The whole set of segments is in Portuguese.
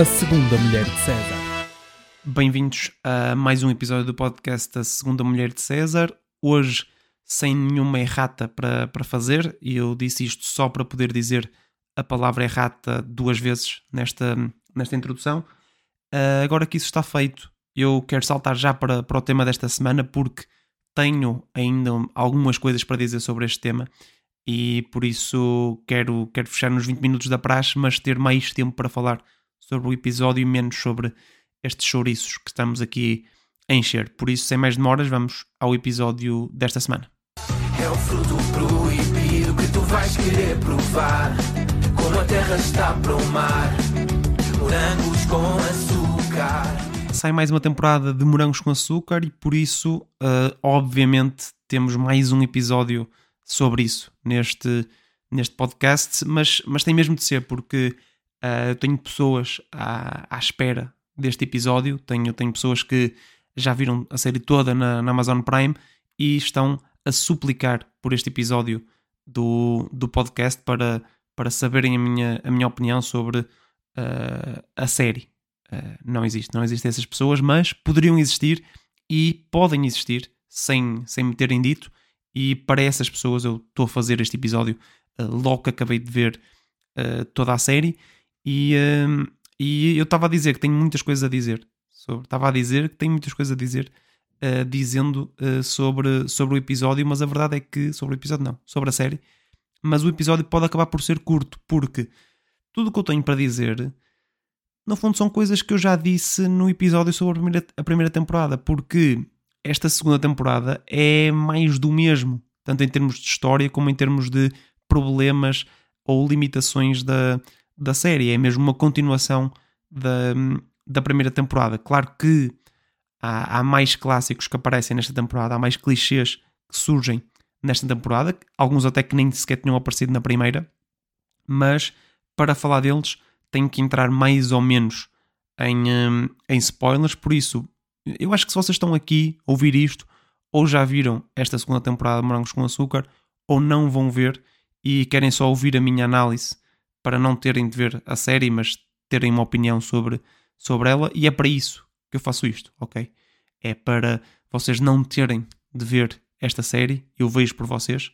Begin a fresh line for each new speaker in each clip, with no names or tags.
A Segunda Mulher de César.
Bem-vindos a mais um episódio do podcast A Segunda Mulher de César. Hoje, sem nenhuma errata para, para fazer, e eu disse isto só para poder dizer a palavra errata duas vezes nesta, nesta introdução. Uh, agora que isso está feito, eu quero saltar já para, para o tema desta semana, porque tenho ainda algumas coisas para dizer sobre este tema e por isso quero, quero fechar nos 20 minutos da praxe, mas ter mais tempo para falar sobre o episódio e menos sobre estes chouriços que estamos aqui a encher. Por isso, sem mais demoras, vamos ao episódio desta semana. É o fruto proibido que tu vais querer provar. Como a terra está para o mar, morangos com açúcar. Sai mais uma temporada de morangos com açúcar e por isso, uh, obviamente, temos mais um episódio sobre isso neste, neste podcast, mas, mas tem mesmo de ser, porque uh, tenho pessoas à, à espera deste episódio, tenho, tenho pessoas que já viram a série toda na, na Amazon Prime e estão a suplicar por este episódio do, do podcast para, para saberem a minha, a minha opinião sobre uh, a série. Uh, não existe, não existem essas pessoas, mas poderiam existir e podem existir sem, sem me terem dito. E para essas pessoas eu estou a fazer este episódio uh, logo que acabei de ver toda a série. E, uh, e eu estava a dizer que tenho muitas coisas a dizer. Sobre, estava a dizer que tenho muitas coisas a dizer, dizendo sobre, sobre o episódio, mas a verdade é que. Sobre o episódio, não, sobre a série. Mas o episódio pode acabar por ser curto, porque tudo o que eu tenho para dizer no fundo são coisas que eu já disse no episódio sobre a primeira, a primeira temporada, porque esta segunda temporada é mais do mesmo, tanto em termos de história como em termos de problemas ou limitações da, da série. É mesmo uma continuação da, da primeira temporada. Claro que há, há mais clássicos que aparecem nesta temporada, há mais clichês que surgem nesta temporada, alguns até que nem sequer tinham aparecido na primeira, mas para falar deles tenho que entrar mais ou menos em, em spoilers, por isso eu acho que se vocês estão aqui a ouvir isto, ou já viram esta segunda temporada de Morangos com Açúcar, ou não vão ver e querem só ouvir a minha análise para não terem de ver a série, mas terem uma opinião sobre, sobre ela, e é para isso que eu faço isto, ok? É para vocês não terem de ver esta série, eu vejo por vocês,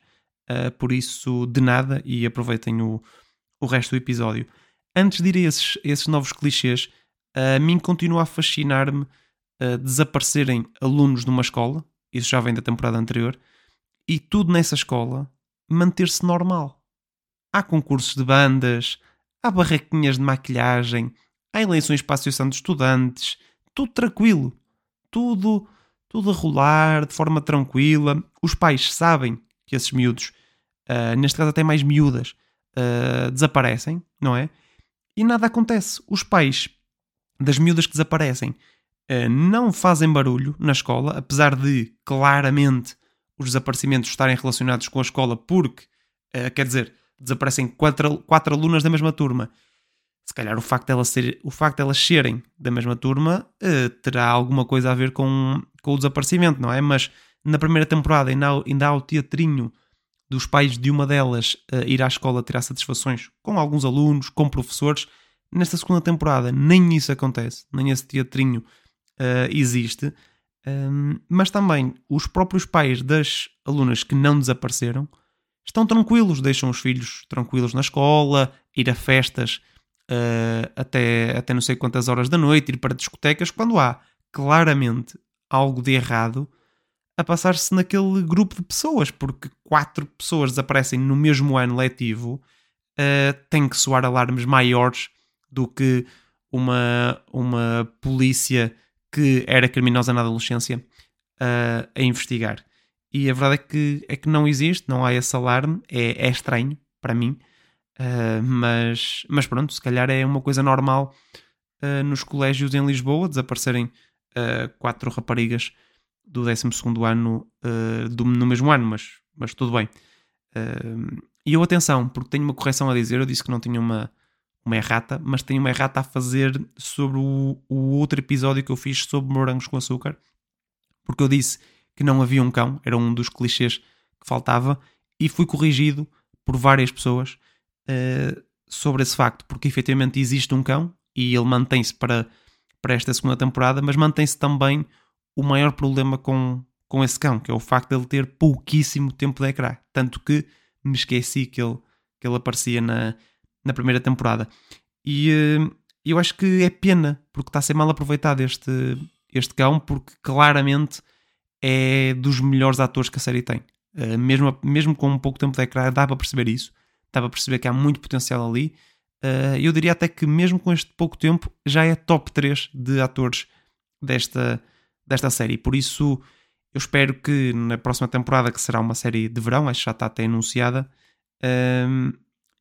uh, por isso de nada e aproveitem o, o resto do episódio. Antes de ir a esses, esses novos clichês, a mim continua a fascinar-me uh, desaparecerem alunos numa escola, isso já vem da temporada anterior, e tudo nessa escola manter-se normal. Há concursos de bandas, há barraquinhas de maquilhagem, há eleições para a Associação de Estudantes, tudo tranquilo, tudo, tudo a rolar de forma tranquila. Os pais sabem que esses miúdos, uh, neste caso até mais miúdas, uh, desaparecem, não é? E nada acontece. Os pais das miúdas que desaparecem uh, não fazem barulho na escola, apesar de claramente os desaparecimentos estarem relacionados com a escola, porque, quer dizer, desaparecem quatro, quatro alunas da mesma turma. Se calhar o facto de elas, ser, o facto de elas serem da mesma turma uh, terá alguma coisa a ver com, com o desaparecimento, não é? Mas na primeira temporada ainda há, ainda há o teatrinho dos pais de uma delas uh, ir à escola tirar satisfações com alguns alunos, com professores. Nesta segunda temporada nem isso acontece, nem esse teatrinho uh, existe, um, mas também os próprios pais das alunas que não desapareceram estão tranquilos, deixam os filhos tranquilos na escola, ir a festas uh, até, até não sei quantas horas da noite, ir para discotecas, quando há claramente algo de errado a passar-se naquele grupo de pessoas, porque quatro pessoas desaparecem no mesmo ano letivo, uh, tem que soar alarmes maiores do que uma, uma polícia que era criminosa na adolescência uh, a investigar. E a verdade é que, é que não existe, não há esse alarme, é, é estranho para mim, uh, mas, mas pronto, se calhar é uma coisa normal uh, nos colégios em Lisboa desaparecerem quatro raparigas do 12 ano do, no mesmo ano, mas, mas tudo bem. e eu, atenção, porque tenho uma correção a dizer, eu disse que não tinha uma, uma errata, mas tenho uma errata a fazer sobre o, o outro episódio que eu fiz sobre morangos com açúcar, porque eu disse que não havia um cão, era um dos clichês que faltava, e fui corrigido por várias pessoas uh, sobre esse facto, porque efetivamente existe um cão, e ele mantém-se para, para esta segunda temporada, mas mantém-se também o maior problema com, com esse cão, que é o facto de ele ter pouquíssimo tempo de ecrã. Tanto que me esqueci que ele, que ele aparecia na, na primeira temporada. E uh, eu acho que é pena, porque está a ser mal aproveitado este, este cão, porque claramente é dos melhores atores que a série tem. Uh, mesmo, mesmo com um pouco tempo de ecrã, dá para perceber isso. Dá para perceber que há muito potencial ali. Uh, eu diria até que, mesmo com este pouco tempo, já é top 3 de atores desta, desta série. Por isso, eu espero que na próxima temporada, que será uma série de verão, acho que já está até anunciada, uh,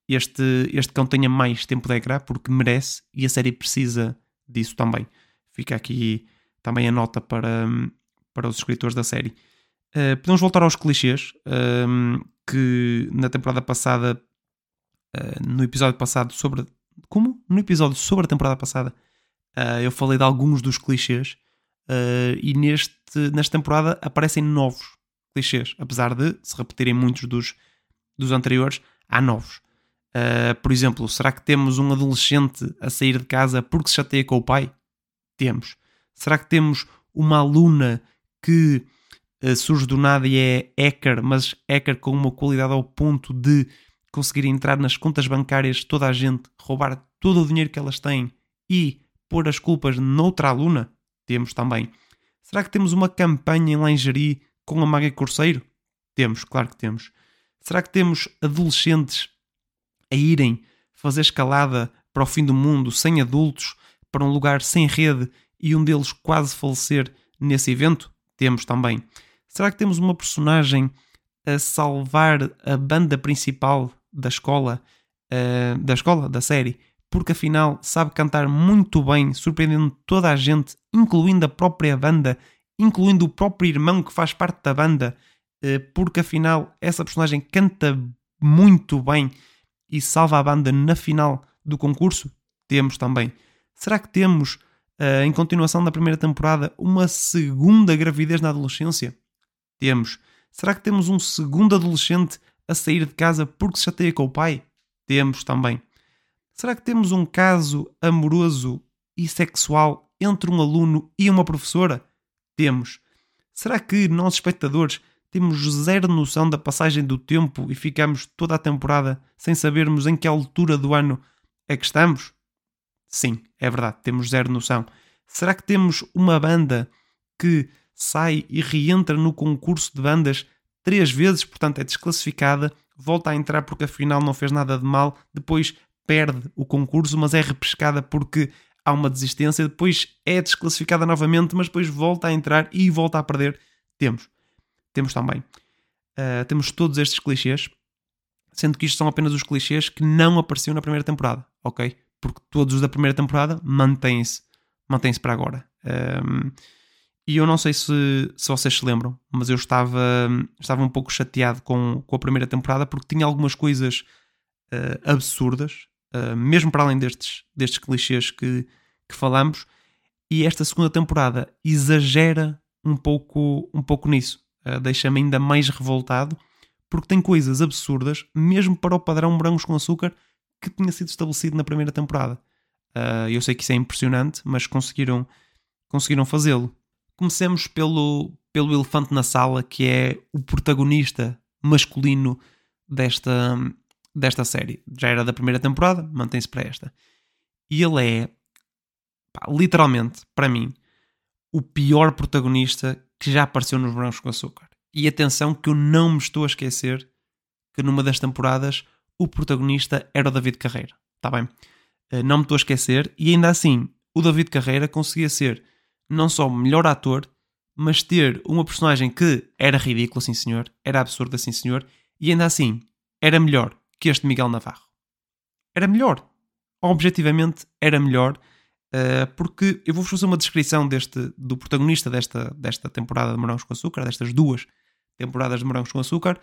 este, este cão tenha mais tempo de ecrã, porque merece e a série precisa disso também. Fica aqui também a nota para, para os escritores da série. Uh, podemos voltar aos clichês, uh, que na temporada passada, uh, no episódio passado sobre... Como? No episódio sobre a temporada passada, eu falei de alguns dos clichês e neste, nesta temporada aparecem novos clichês. Apesar de se repetirem muitos dos, dos anteriores, há novos. por exemplo, será que temos um adolescente a sair de casa porque se chateia com o pai? Temos. Será que temos uma aluna que uh, surge do nada e é hacker, mas hacker com uma qualidade ao ponto de conseguir entrar nas contas bancárias de toda a gente, roubar todo o dinheiro que elas têm e pôr as culpas noutra aluna? Temos também. Será que temos uma campanha em lingerie com a Maga Corseiro? Temos, claro que temos. Será que temos adolescentes a irem fazer escalada para o fim do mundo sem adultos, para um lugar sem rede e um deles quase falecer nesse evento? Temos também. Será que temos uma personagem a salvar a banda principal da escola, uh, da escola, da série, porque afinal sabe cantar muito bem, surpreendendo toda a gente, incluindo a própria banda, incluindo o próprio irmão que faz parte da banda, uh, porque afinal essa personagem canta muito bem e salva a banda na final do concurso? Temos também. Será que temos em continuação da primeira temporada, uma segunda gravidez na adolescência? Temos. Será que temos um segundo adolescente a sair de casa porque se chateia com o pai? Temos também. Será que temos um caso amoroso e sexual entre um aluno e uma professora? Temos. Será que nós, espectadores, temos zero noção da passagem do tempo e ficamos toda a temporada sem sabermos em que altura do ano é que estamos? Sim, é verdade, temos zero noção. Será que temos uma banda que sai e reentra no concurso de bandas três vezes, portanto é desclassificada, volta a entrar porque afinal não fez nada de mal, depois perde o concurso, mas é repescada porque há uma desistência, depois é desclassificada novamente, mas depois volta a entrar e volta a perder. Temos. Temos também. Uh, temos todos estes clichês, sendo que isto são apenas os clichês que não apareciam na primeira temporada, ok? Porque todos os da primeira temporada mantêm-se mantém para agora. Um, e eu não sei se, se vocês se lembram, mas eu estava, estava um pouco chateado com, com a primeira temporada porque tinha algumas coisas uh, absurdas, uh, mesmo para além destes, destes clichês que, que falamos, e esta segunda temporada exagera um pouco, um pouco nisso. Uh, Deixa-me ainda mais revoltado porque tem coisas absurdas, mesmo para o padrão morangos com açúcar, que tinha sido estabelecido na primeira temporada. Uh, eu sei que isso é impressionante, mas conseguiram, conseguiram fazê-lo. Comecemos pelo, pelo elefante na sala, que é o protagonista masculino desta, desta série. Já era da primeira temporada, mantém-se para esta. E ele é, pá, literalmente, para mim, o pior protagonista que já apareceu nos Brancos com Açúcar. E atenção que eu não me estou a esquecer que numa das temporadas o protagonista era o David Carreira. Está bem? Eh, não me estou a esquecer. E ainda assim, o David Carreira conseguia ser não só melhor ator, mas ter uma personagem que era ridícula, sim senhor, era absurda, sim senhor, e ainda assim era melhor que este Miguel Navarro. Era melhor. Objetivamente era melhor, uh, porque eu vou-vos fazer uma descrição deste, do protagonista desta, desta temporada de Morangos com Açúcar, destas duas temporadas de Morangos com Açúcar,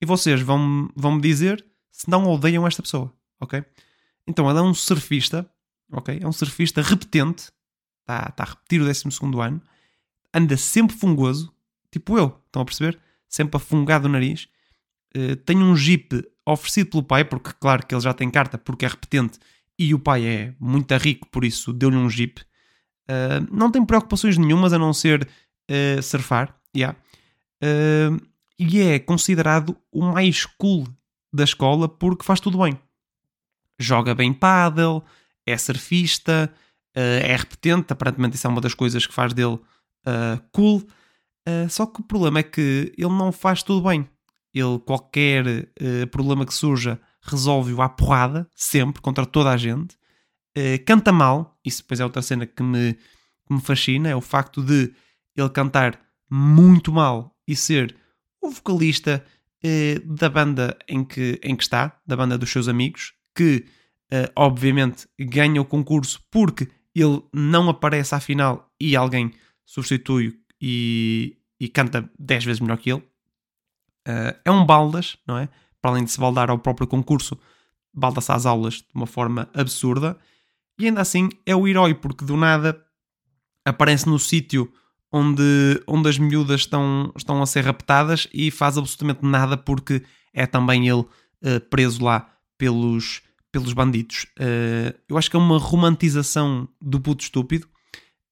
e vocês vão, vão me dizer se não odeiam esta pessoa, ok? Então ela é um surfista, ok? É um surfista repetente, está tá a repetir o 12 ano, anda sempre fungoso, tipo eu, estão a perceber? Sempre afungado o nariz, uh, tem um jeep oferecido pelo pai, porque claro que ele já tem carta porque é repetente e o pai é muito rico, por isso deu-lhe um jeep. Uh, não tem preocupações nenhumas a não ser uh, surfar. Yeah. E é considerado o mais cool da escola porque faz tudo bem. Joga bem paddle, é surfista, é repetente, aparentemente isso é uma das coisas que faz dele cool. só que o problema é que ele não faz tudo bem. Ele, qualquer problema que surja, resolve-o à porrada, sempre, contra toda a gente. Canta mal, isso depois é outra cena que me, que me fascina, é o facto de ele cantar muito mal e ser o vocalista da banda em que, em que está, da banda dos seus amigos, que uh, obviamente ganha o concurso porque ele não aparece à final e alguém substitui e, e canta 10 vezes melhor que ele. é um baldas, não é? para além de se baldar ao próprio concurso, balda-se às aulas de uma forma absurda. E ainda assim é o herói, porque do nada aparece no sítio onde, onde as miúdas estão, estão a ser raptadas e faz absolutamente nada porque é também ele uh, preso lá pelos, pelos bandidos. Uh, eu acho que é uma romantização do puto estúpido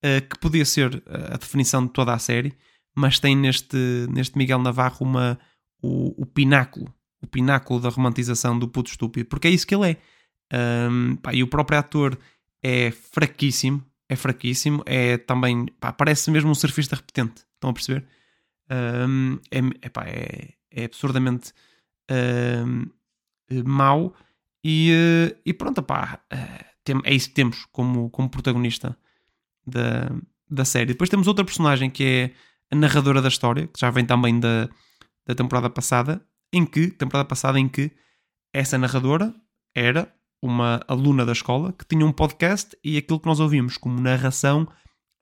uh, que podia ser a definição de toda a série, mas tem neste, neste Miguel Navarro uma, o, o pináculo o pináculo da romantização do puto estúpido, porque é isso que ele é. Um, pá, e o próprio ator é fraquíssimo, é fraquíssimo, é também, pá, parece mesmo um surfista repetente, estão a perceber? Um, é, é, é, absurdamente um, mau e, uh, e pronto, pá, uh, é isso que temos como, como protagonista da, da série. Depois temos outra personagem que é a narradora da história, que já vem também da, da temporada passada, em que, temporada passada, em que essa narradora era uma aluna da escola que tinha um podcast e aquilo que nós ouvimos como narração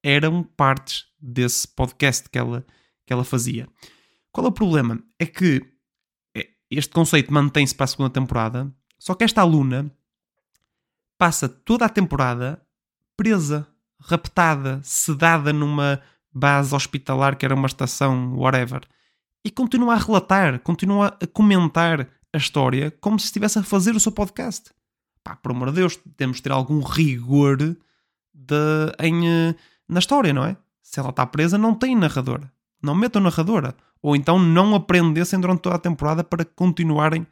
eram partes desse podcast que ela, que ela fazia. Qual é o problema? É que é, este conceito mantém-se para a segunda temporada, só que esta aluna passa toda a temporada presa, raptada, sedada numa base hospitalar que era uma estação, whatever e continua a relatar, continua a comentar a história como se estivesse a fazer o seu podcast. Pá, por amor de Deus, temos de ter algum rigor de, em, eh, na história, não é? Se ela está presa, não tem narradora. Não metam narradora. Ou então não aprendessem durante toda a temporada para continuarem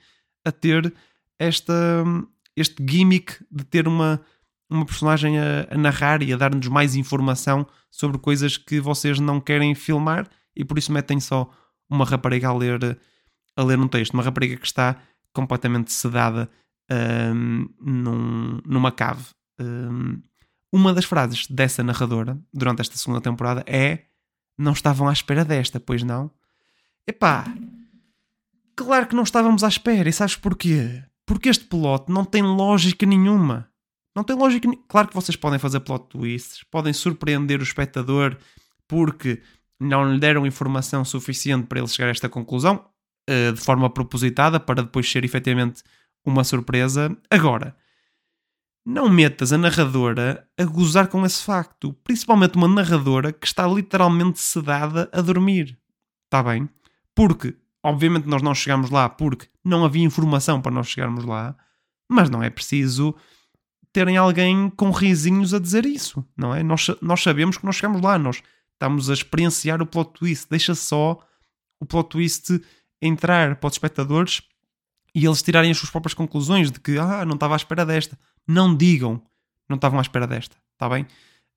a ter esta, este gimmick de ter uma, uma personagem a, a narrar e a dar-nos mais informação sobre coisas que vocês não querem filmar e por isso metem só uma rapariga a ler, a ler um texto, uma rapariga que está completamente sedada um, num, numa cave. Um, uma das frases dessa narradora durante esta segunda temporada é: Não estavam à espera desta, pois não? Epá, claro que não estávamos à espera, e sabes porquê? Porque este plot não tem lógica nenhuma. Não tem lógica. Claro que vocês podem fazer plot twists, podem surpreender o espectador porque não lhe deram informação suficiente para ele chegar a esta conclusão, uh, de forma propositada, para depois ser efetivamente uma surpresa. Agora, não metas a narradora a gozar com esse facto, principalmente uma narradora que está literalmente sedada a dormir. Está bem? Porque, obviamente, nós não chegamos lá porque não havia informação para nós chegarmos lá, mas não é preciso terem alguém com risinhos a dizer isso, não é? Nós, nós sabemos que nós chegamos lá, nós estamos a experienciar o plot twist. Deixa só o plot twist entrar para os espectadores e eles tirarem as suas próprias conclusões de que ah, não estava à espera desta. Não digam, não estavam à espera desta, está bem?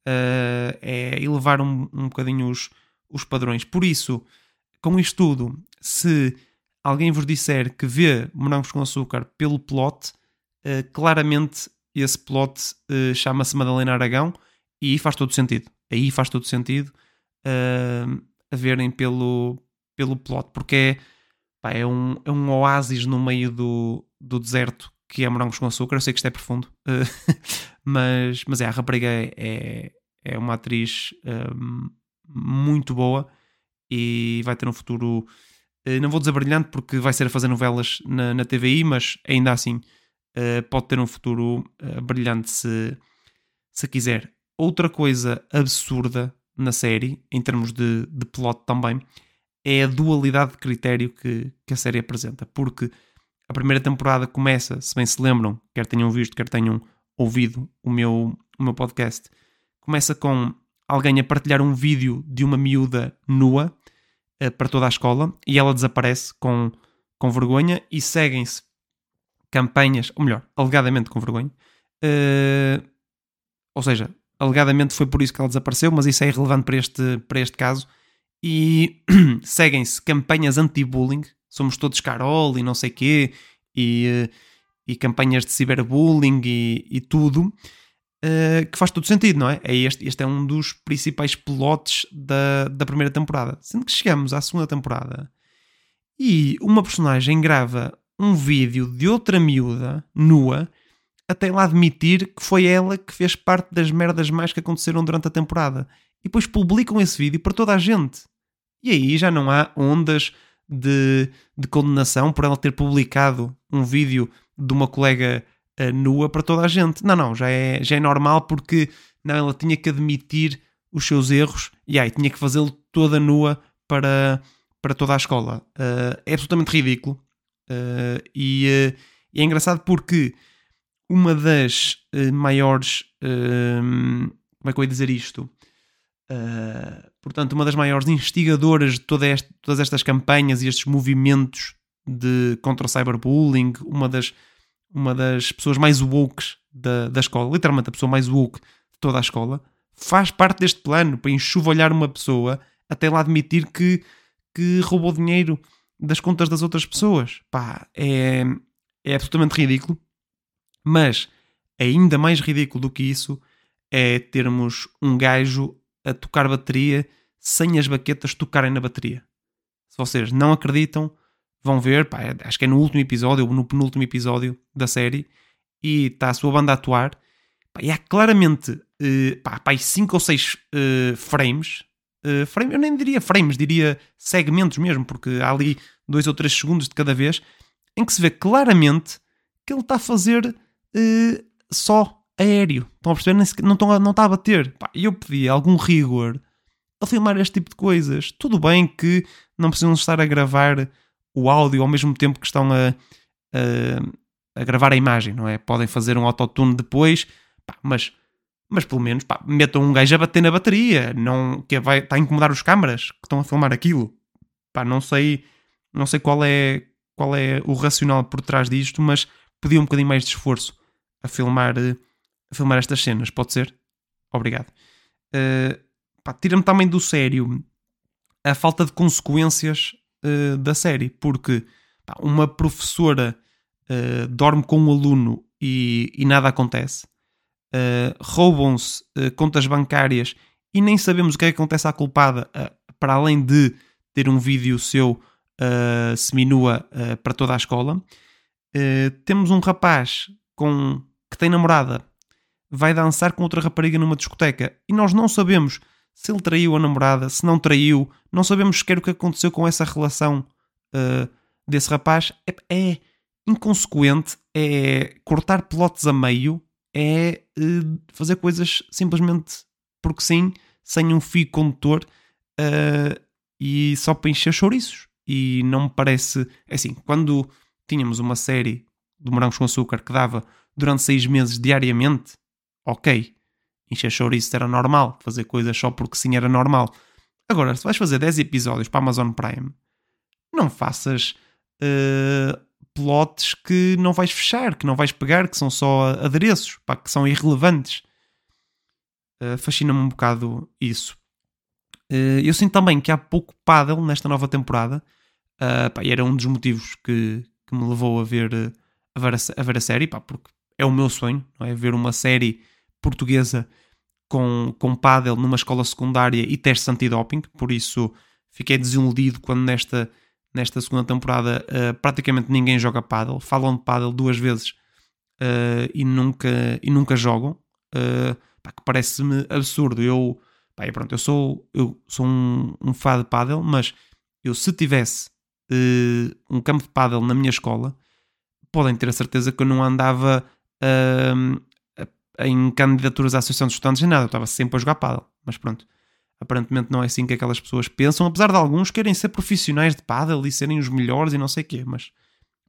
Uh, é elevar um, um bocadinho os, os padrões. Por isso, com isto tudo, se alguém vos disser que vê morangos com açúcar pelo plot, uh, claramente esse plot uh, chama-se Madalena Aragão e faz todo sentido. Aí faz todo sentido uh, a verem pelo, pelo plot, porque é, pá, é, um, é um oásis no meio do, do deserto que é morangos com açúcar. Eu sei que isto é profundo, uh, mas, mas é, a rapariga é, é, uma atriz uh, muito boa e vai ter um futuro. Uh, não vou dizer brilhante porque vai ser a fazer novelas na, na TVI, mas ainda assim pode ter um futuro brilhante se, se quiser. Outra coisa absurda na série, em termos de, de plot também, é a dualidade de critério que, que a série apresenta. Porque a primeira temporada começa, se bem se lembram, quer tenham visto, quer tenham ouvido o meu, o meu podcast. Começa com alguém a partilhar um vídeo de uma miúda nua uh, para toda a escola e ela desaparece com, com vergonha e seguem-se campanhas, ou melhor, alegadamente com vergonha. Uh, ou seja, alegadamente foi por isso que ela desapareceu, mas isso é irrelevante para este, para este caso. E seguem-se campanhas anti-bullying, somos todos Carol e não sei quê, e, e campanhas de ciberbullying e, e tudo, uh, que faz todo sentido, não é? é este, este é um dos principais plots da, da primeira temporada. Sendo que chegamos à segunda temporada e uma personagem grava um vídeo de outra miúda, nua, até lá admitir que foi ela que fez parte das merdas mais que aconteceram durante a temporada. E depois publicam esse vídeo para toda a gente. E aí já não há ondas de, de condenação por ela ter publicado um vídeo de uma colega uh, nua para toda a gente. Não, não, já é, já é normal porque não, ela tinha que admitir os seus erros e aí tinha que fazê-lo toda nua para, para toda a escola. Uh, é absolutamente ridículo. Uh, e, é engraçado porque uma das maiores. Uh, como é que eu ia dizer isto? Uh, portanto, uma das maiores instigadoras de toda este, todas estas campanhas e estes movimentos de, contra o cyberbullying, uma das, uma das pessoas mais woke da, da escola, literalmente a pessoa mais woke de toda a escola, faz parte deste plano para enxovalhar uma pessoa até lá admitir que, que roubou dinheiro das contas das outras pessoas. Pá, é, é absolutamente ridículo. Mas ainda mais ridículo do que isso é termos um gajo a tocar bateria sem as baquetas tocarem na bateria. Se vocês não acreditam, vão ver, pá, acho que é no último episódio ou no penúltimo episódio da série, e está a sua banda a atuar, pá, e há claramente uh, pá, pá, cinco ou seis uh, frames, uh, frame, eu nem diria frames, diria segmentos mesmo, porque há ali dois ou três segundos de cada vez, em que se vê claramente que ele está a fazer uh, só aéreo. Estão a perceber? Não, estão a, não está a bater. Eu pedi algum rigor a filmar este tipo de coisas. Tudo bem que não precisam estar a gravar o áudio ao mesmo tempo que estão a, a, a gravar a imagem, não é? Podem fazer um autotune depois, pá, mas, mas pelo menos pá, metam um gajo a bater na bateria, não, que vai, está a incomodar os câmaras que estão a filmar aquilo. Pá, não sei, não sei qual é, qual é o racional por trás disto, mas pedi um bocadinho mais de esforço a filmar, eh, filmar estas cenas, pode ser? Obrigado. Uh, Tira-me também do sério a falta de consequências uh, da série, porque pá, uma professora uh, dorme com um aluno e, e nada acontece, roubam-se contas bancárias e nem sabemos o que é que acontece à culpada, para além de ter um vídeo seu uh, seminua para toda a escola. temos um rapaz com que tem namorada, vai dançar com outra rapariga numa discoteca e nós não sabemos se ele traiu a namorada, se não traiu, não sabemos sequer o que aconteceu com essa relação uh, desse rapaz. É, é, inconsequente, é cortar plotes a meio, é uh, fazer coisas simplesmente porque sim, sem um fio condutor uh, e só para encher chouriços. E não me parece. É assim, quando tínhamos uma série de Morangos com Açúcar que dava durante seis meses diariamente, ok. Encher chouriço era normal, fazer coisas só porque sim era normal. Agora, se vais fazer 10 episódios para a Amazon Prime, não faças uh, plots que não vais fechar, que não vais pegar, que são só adereços, pá, que são irrelevantes. Uh, Fascina-me um bocado isso. Uh, eu sinto também que há pouco paddle nesta nova temporada. Pá, e era um dos motivos que, que me levou a ver, a ver, a, a ver a série, pá, porque é o meu sonho, não é? Ver uma série portuguesa com, com paddle numa escola secundária e testes antidoping, por isso fiquei desiludido quando nesta, nesta segunda temporada uh, praticamente ninguém joga paddle, falam de paddle duas vezes uh, e, nunca, e nunca jogam, uh, pá, que parece-me absurdo. Eu, pá, pronto, eu sou, eu sou um, um fã de paddle, mas eu se tivesse um campo de paddle na minha escola, podem ter a certeza que eu não andava em candidaturas à Associação de Estudantes nem nada, eu estava sempre a jogar paddle, mas pronto. Aparentemente não é assim que aquelas pessoas pensam, apesar de alguns querem ser profissionais de paddle e serem os melhores e não sei o quê, mas,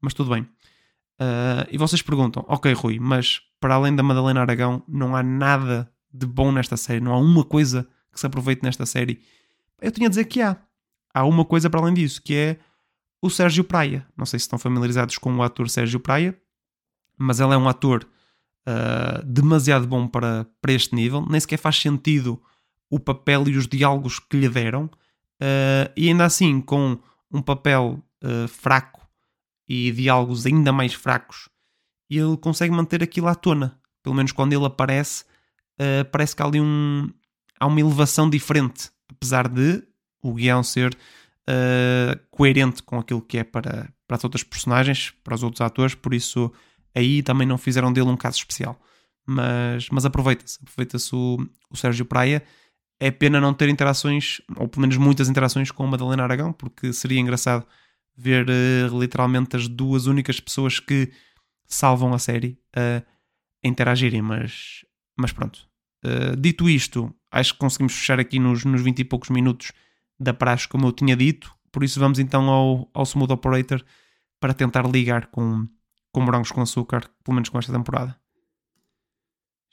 mas tudo bem. Uh, e vocês perguntam, ok, Rui, mas para além da Madalena Aragão, não há nada de bom nesta série, não há uma coisa que se aproveite nesta série. Eu tinha a dizer que há. Há uma coisa para além disso, que é o Sérgio Praia. Não sei se estão familiarizados com o ator Sérgio Praia, mas ele é um ator uh, demasiado bom para, para este nível. Nem sequer faz sentido o papel e os diálogos que lhe deram. Uh, e ainda assim, com um papel uh, fraco e diálogos ainda mais fracos, ele consegue manter aquilo à tona. Pelo menos quando ele aparece, parece que há ali um, há uma elevação diferente, apesar de o guião ser coerente com aquilo que é para, para as outras personagens, para os outros atores, por isso aí também não fizeram dele um caso especial. Mas, mas aproveita-se, aproveita-se o, o Sérgio Praia. É pena não ter interações, ou pelo menos muitas interações com a Madalena Aragão, porque seria engraçado ver uh, literalmente as duas únicas pessoas que salvam a série a interagirem, mas, mas pronto. Uh, dito isto, acho que conseguimos fechar aqui nos, nos 20 e poucos minutos da praxe, como eu tinha dito, por isso vamos então ao, ao Smooth Operator para tentar ligar com, com morangos com açúcar, pelo menos com esta temporada.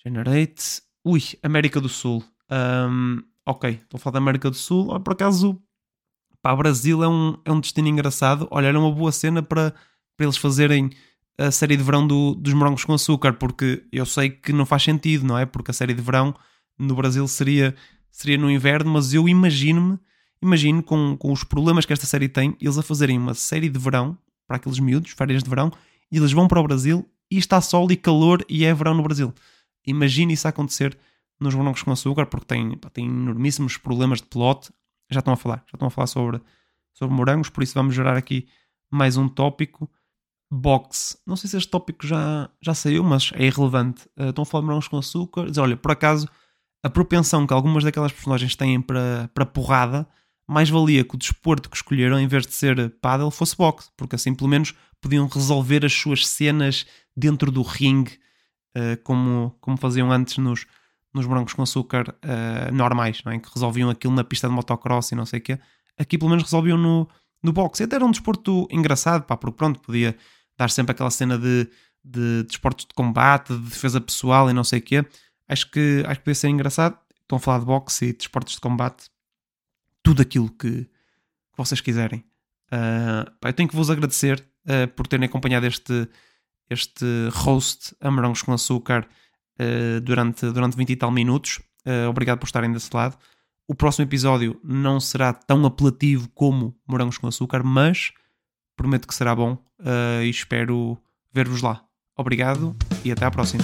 Generate. Ui, América do Sul. Um, ok, estou a falar da América do Sul. por acaso Pá, Brasil é um, é um destino engraçado. Olha, era uma boa cena para, para eles fazerem a série de verão do, dos morangos com açúcar, porque eu sei que não faz sentido, não é? Porque a série de verão no Brasil seria, seria no inverno, mas eu imagino-me, imagino com, com os problemas que esta série tem, eles a fazerem uma série de verão para aqueles miúdos, férias de verão, e eles vão para o Brasil e está sol e calor e é verão no Brasil. Imagine isso acontecer nos morangos com açúcar, porque tem, pá, tem enormíssimos problemas de plot, já estão a falar, já estão a falar sobre, sobre morangos, por isso vamos gerar aqui mais um tópico. Box. Não sei se este tópico já, já saiu, mas é irrelevante. Uh, estão a falar de morangos com açúcar. Diz, olha, por acaso, a propensão que algumas daquelas personagens têm para, para porrada, mais valia que o desporto que escolheram, em vez de ser paddle, fosse boxe, porque assim pelo menos podiam resolver as suas cenas dentro do ringue, uh, como, como faziam antes nos, nos brancos com açúcar uh, normais, não é? que resolviam aquilo na pista de motocross e não sei o quê. Aqui pelo menos resolviam no, no boxe. Até era um desporto engraçado, pá, porque pronto, podia dar sempre aquela cena de, de de, de combate, de defesa pessoal e não sei o quê. Acho que, acho que podia ser engraçado. Estão a falar de boxe e desportos de, de combate. Tudo aquilo que, que vocês quiserem. Uh, pá, eu tenho que vos agradecer uh, por terem acompanhado este, este roast a morangos com açúcar uh, durante, durante 20 e tal minutos. Obrigado por estarem desse lado. O próximo episódio não será tão apelativo como Morangos com Açúcar, mas prometo que será bom e espero ver-vos lá. Obrigado e até à próxima.